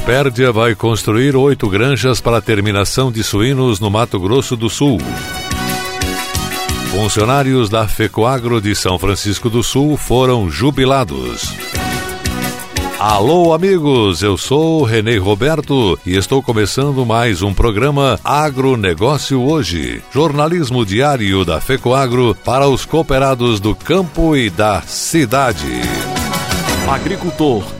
Coopérdia vai construir oito granjas para terminação de suínos no Mato Grosso do Sul. Funcionários da FECOAGRO de São Francisco do Sul foram jubilados. Alô, amigos, eu sou Renê Roberto e estou começando mais um programa Agronegócio Hoje, jornalismo diário da FECOAGRO para os cooperados do campo e da cidade. Agricultor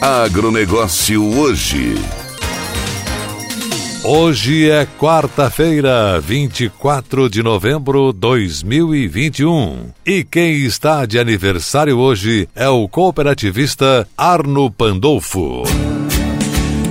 Agronegócio hoje. Hoje é quarta-feira, 24 de novembro de 2021. E quem está de aniversário hoje é o cooperativista Arno Pandolfo.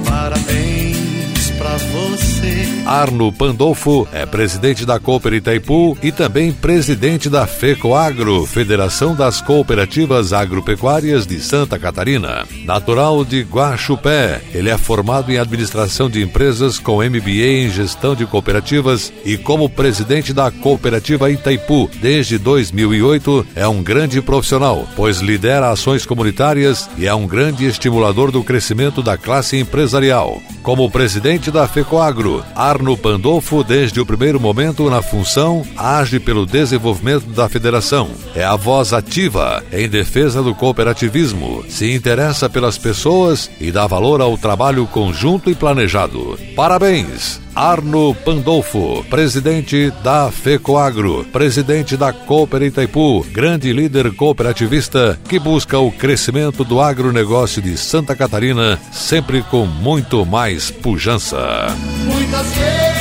Parabéns pra você. Arno Pandolfo é presidente da Cooper Itaipu e também presidente da FECOAGRO, Federação das Cooperativas Agropecuárias de Santa Catarina. Natural de Guaxupé, ele é formado em administração de empresas com MBA em gestão de cooperativas e como presidente da Cooperativa Itaipu desde 2008 é um grande profissional, pois lidera ações comunitárias e é um grande estimulador do crescimento da classe empresarial. Como presidente da FECOAGRO, Arno Pandolfo, desde o primeiro momento na função, age pelo desenvolvimento da federação. É a voz ativa em defesa do cooperativismo, se interessa pelas pessoas e dá valor ao trabalho conjunto e planejado. Parabéns! Arno Pandolfo, presidente da FECOAGRO, presidente da Cooper Itaipu, grande líder cooperativista que busca o crescimento do agronegócio de Santa Catarina, sempre com muito mais pujança. Muitas felicidades,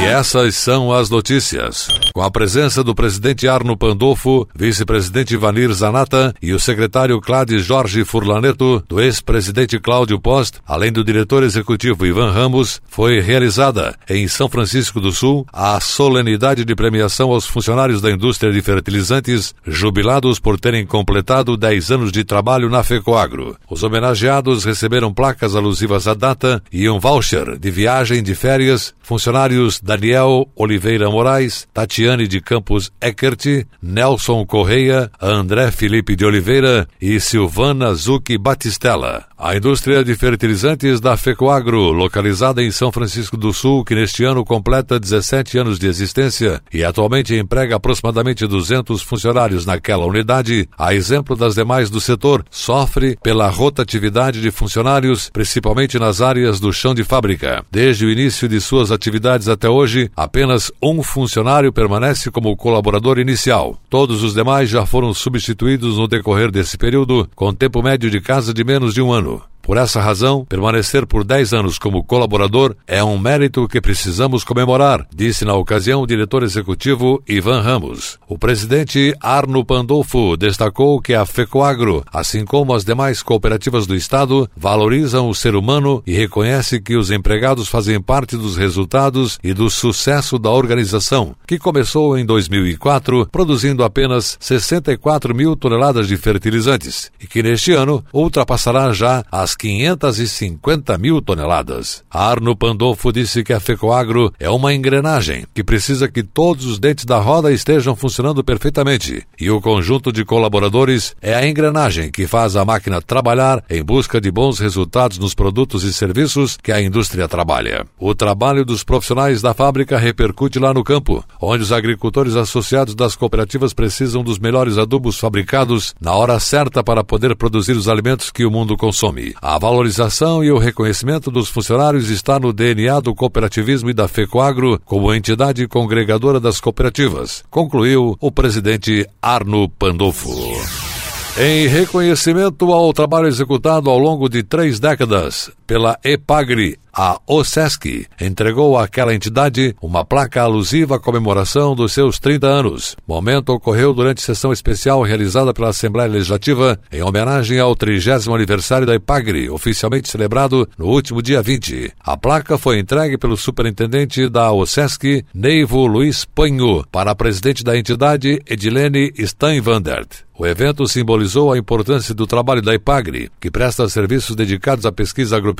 E essas são as notícias. Com a presença do presidente Arno Pandolfo, vice-presidente Vanir Zanata e o secretário Clades Jorge Furlaneto, do ex-presidente Cláudio Post, além do diretor executivo Ivan Ramos, foi realizada, em São Francisco do Sul, a solenidade de premiação aos funcionários da indústria de fertilizantes, jubilados por terem completado 10 anos de trabalho na FECOAGRO. Os homenageados receberam placas alusivas à data e um voucher de viagem de férias, funcionários Daniel Oliveira Moraes, Tatiane de Campos Eckert, Nelson Correia, André Felipe de Oliveira e Silvana Zucchi Batistella. A indústria de fertilizantes da FECOAGRO, localizada em São Francisco do Sul, que neste ano completa 17 anos de existência e atualmente emprega aproximadamente 200 funcionários naquela unidade, a exemplo das demais do setor, sofre pela rotatividade de funcionários, principalmente nas áreas do chão de fábrica. Desde o início de suas atividades até hoje, apenas um funcionário permanece como colaborador inicial. Todos os demais já foram substituídos no decorrer desse período, com tempo médio de casa de menos de um ano. Por essa razão, permanecer por 10 anos como colaborador é um mérito que precisamos comemorar, disse na ocasião o diretor executivo Ivan Ramos. O presidente Arno Pandolfo destacou que a FECOAGRO, assim como as demais cooperativas do Estado, valorizam o ser humano e reconhece que os empregados fazem parte dos resultados e do sucesso da organização, que começou em 2004 produzindo apenas 64 mil toneladas de fertilizantes e que neste ano ultrapassará já as 550 mil toneladas. Arno Pandolfo disse que a FECOAGRO é uma engrenagem que precisa que todos os dentes da roda estejam funcionando perfeitamente e o conjunto de colaboradores é a engrenagem que faz a máquina trabalhar em busca de bons resultados nos produtos e serviços que a indústria trabalha. O trabalho dos profissionais da fábrica repercute lá no campo, onde os agricultores associados das cooperativas precisam dos melhores adubos fabricados na hora certa para poder produzir os alimentos que o mundo consome. A valorização e o reconhecimento dos funcionários está no DNA do cooperativismo e da FECOAGRO como entidade congregadora das cooperativas, concluiu o presidente Arno Pandolfo. Em reconhecimento ao trabalho executado ao longo de três décadas pela EPAGRI, a OSESC entregou àquela entidade uma placa alusiva à comemoração dos seus 30 anos. O momento ocorreu durante sessão especial realizada pela Assembleia Legislativa em homenagem ao 30 aniversário da EPAGRE, oficialmente celebrado no último dia 20. A placa foi entregue pelo superintendente da OSESC, Neivo Luiz Panho, para a presidente da entidade, Edilene Steinwandert. O evento simbolizou a importância do trabalho da IPAGRE, que presta serviços dedicados à pesquisa agropecuária,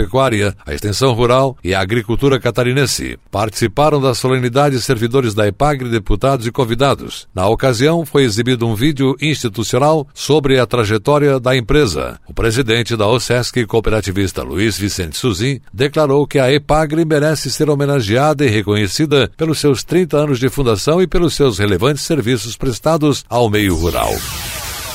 à extensão rural e à agricultura catarinense. Participaram da solenidade servidores da IPAGRE, deputados e convidados. Na ocasião, foi exibido um vídeo institucional sobre a trajetória da empresa. O presidente da OSESC, cooperativista Luiz Vicente Suzin, declarou que a EPAGRE merece ser homenageada e reconhecida pelos seus 30 anos de fundação e pelos seus relevantes serviços prestados ao meio rural.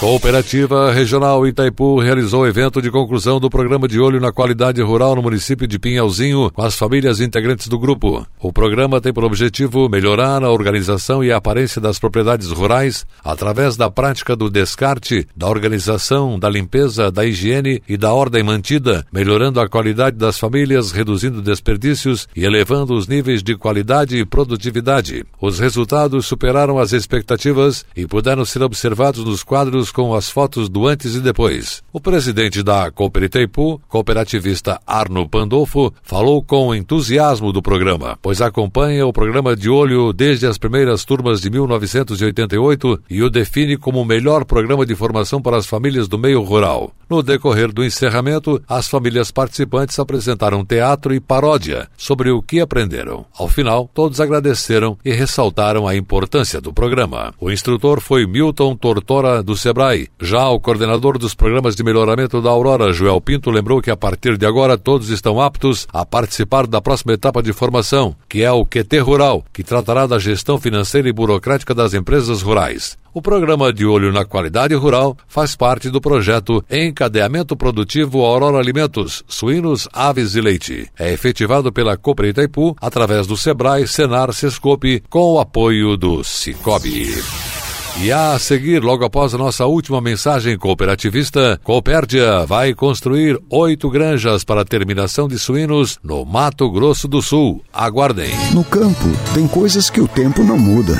Cooperativa Regional Itaipu realizou evento de conclusão do programa de olho na qualidade rural no município de Pinhalzinho com as famílias integrantes do grupo. O programa tem por objetivo melhorar a organização e a aparência das propriedades rurais através da prática do descarte, da organização, da limpeza, da higiene e da ordem mantida, melhorando a qualidade das famílias, reduzindo desperdícios e elevando os níveis de qualidade e produtividade. Os resultados superaram as expectativas e puderam ser observados nos quadros com as fotos do antes e depois. O presidente da Cooperiteipu, cooperativista Arno Pandolfo, falou com entusiasmo do programa, pois acompanha o programa de olho desde as primeiras turmas de 1988 e o define como o melhor programa de formação para as famílias do meio rural. No decorrer do encerramento, as famílias participantes apresentaram teatro e paródia sobre o que aprenderam. Ao final, todos agradeceram e ressaltaram a importância do programa. O instrutor foi Milton Tortora do Sebrae Sebrae. Já o coordenador dos programas de melhoramento da Aurora, Joel Pinto, lembrou que a partir de agora todos estão aptos a participar da próxima etapa de formação, que é o QT Rural, que tratará da gestão financeira e burocrática das empresas rurais. O programa de olho na qualidade rural faz parte do projeto Encadeamento Produtivo Aurora Alimentos, Suínos, Aves e Leite. É efetivado pela Copre Itaipu através do Sebrae, Senar, Sescope, com o apoio do Cicobi. E a seguir, logo após a nossa última mensagem cooperativista, Coopérdia vai construir oito granjas para terminação de suínos no Mato Grosso do Sul. Aguardem. No campo, tem coisas que o tempo não muda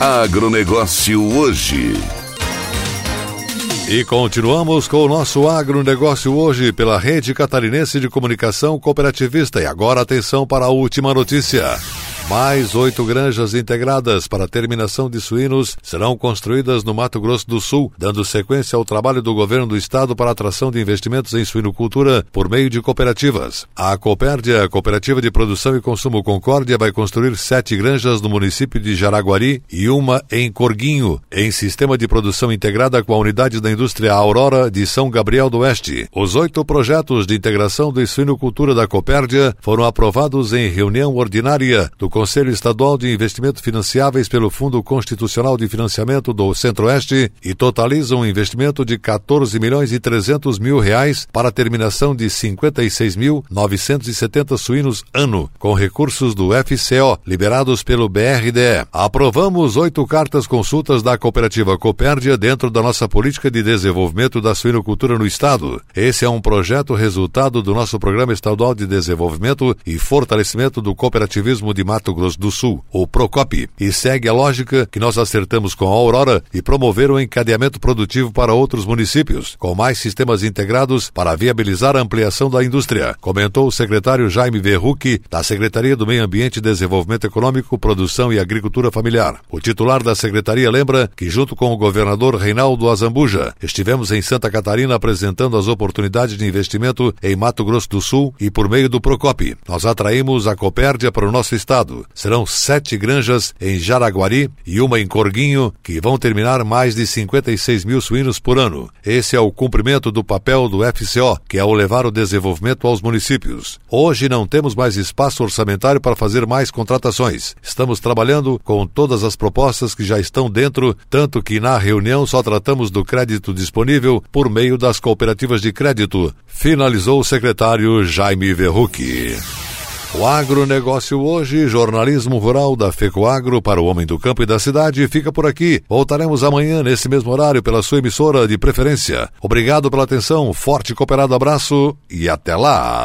Agronegócio hoje. E continuamos com o nosso agronegócio hoje pela Rede Catarinense de Comunicação Cooperativista. E agora atenção para a última notícia. Mais oito granjas integradas para terminação de suínos serão construídas no Mato Grosso do Sul, dando sequência ao trabalho do governo do estado para atração de investimentos em suinocultura por meio de cooperativas. A Copérdia, Cooperativa de Produção e Consumo Concórdia, vai construir sete granjas no município de Jaraguari e uma em Corguinho, em sistema de produção integrada com a unidade da indústria Aurora de São Gabriel do Oeste. Os oito projetos de integração de suinocultura da Copérdia foram aprovados em reunião ordinária do Conselho Estadual de Investimentos Financiáveis pelo Fundo Constitucional de Financiamento do Centro-Oeste e totalizam um investimento de 14 milhões e 300 mil reais para a terminação de 56.970 suínos ano, com recursos do FCO, liberados pelo BRDE. Aprovamos oito cartas consultas da cooperativa Copérdia dentro da nossa política de desenvolvimento da suinocultura no Estado. Esse é um projeto resultado do nosso Programa Estadual de Desenvolvimento e Fortalecimento do Cooperativismo de Mato Grosso do Sul, o PROCOP, e segue a lógica que nós acertamos com a Aurora e promover o encadeamento produtivo para outros municípios, com mais sistemas integrados para viabilizar a ampliação da indústria, comentou o secretário Jaime Verruc, da Secretaria do Meio Ambiente Desenvolvimento Econômico, Produção e Agricultura Familiar. O titular da secretaria lembra que, junto com o governador Reinaldo Azambuja, estivemos em Santa Catarina apresentando as oportunidades de investimento em Mato Grosso do Sul e por meio do Procop. Nós atraímos a Copérdia para o nosso estado. Serão sete granjas em Jaraguari e uma em Corguinho, que vão terminar mais de 56 mil suínos por ano. Esse é o cumprimento do papel do FCO, que é o levar o desenvolvimento aos municípios. Hoje não temos mais espaço orçamentário para fazer mais contratações. Estamos trabalhando com todas as propostas que já estão dentro, tanto que na reunião só tratamos do crédito disponível por meio das cooperativas de crédito, finalizou o secretário Jaime Verruc. O agronegócio hoje, jornalismo rural da FECOAGro para o homem do campo e da cidade, fica por aqui. Voltaremos amanhã nesse mesmo horário pela sua emissora de preferência. Obrigado pela atenção, forte e cooperado abraço e até lá!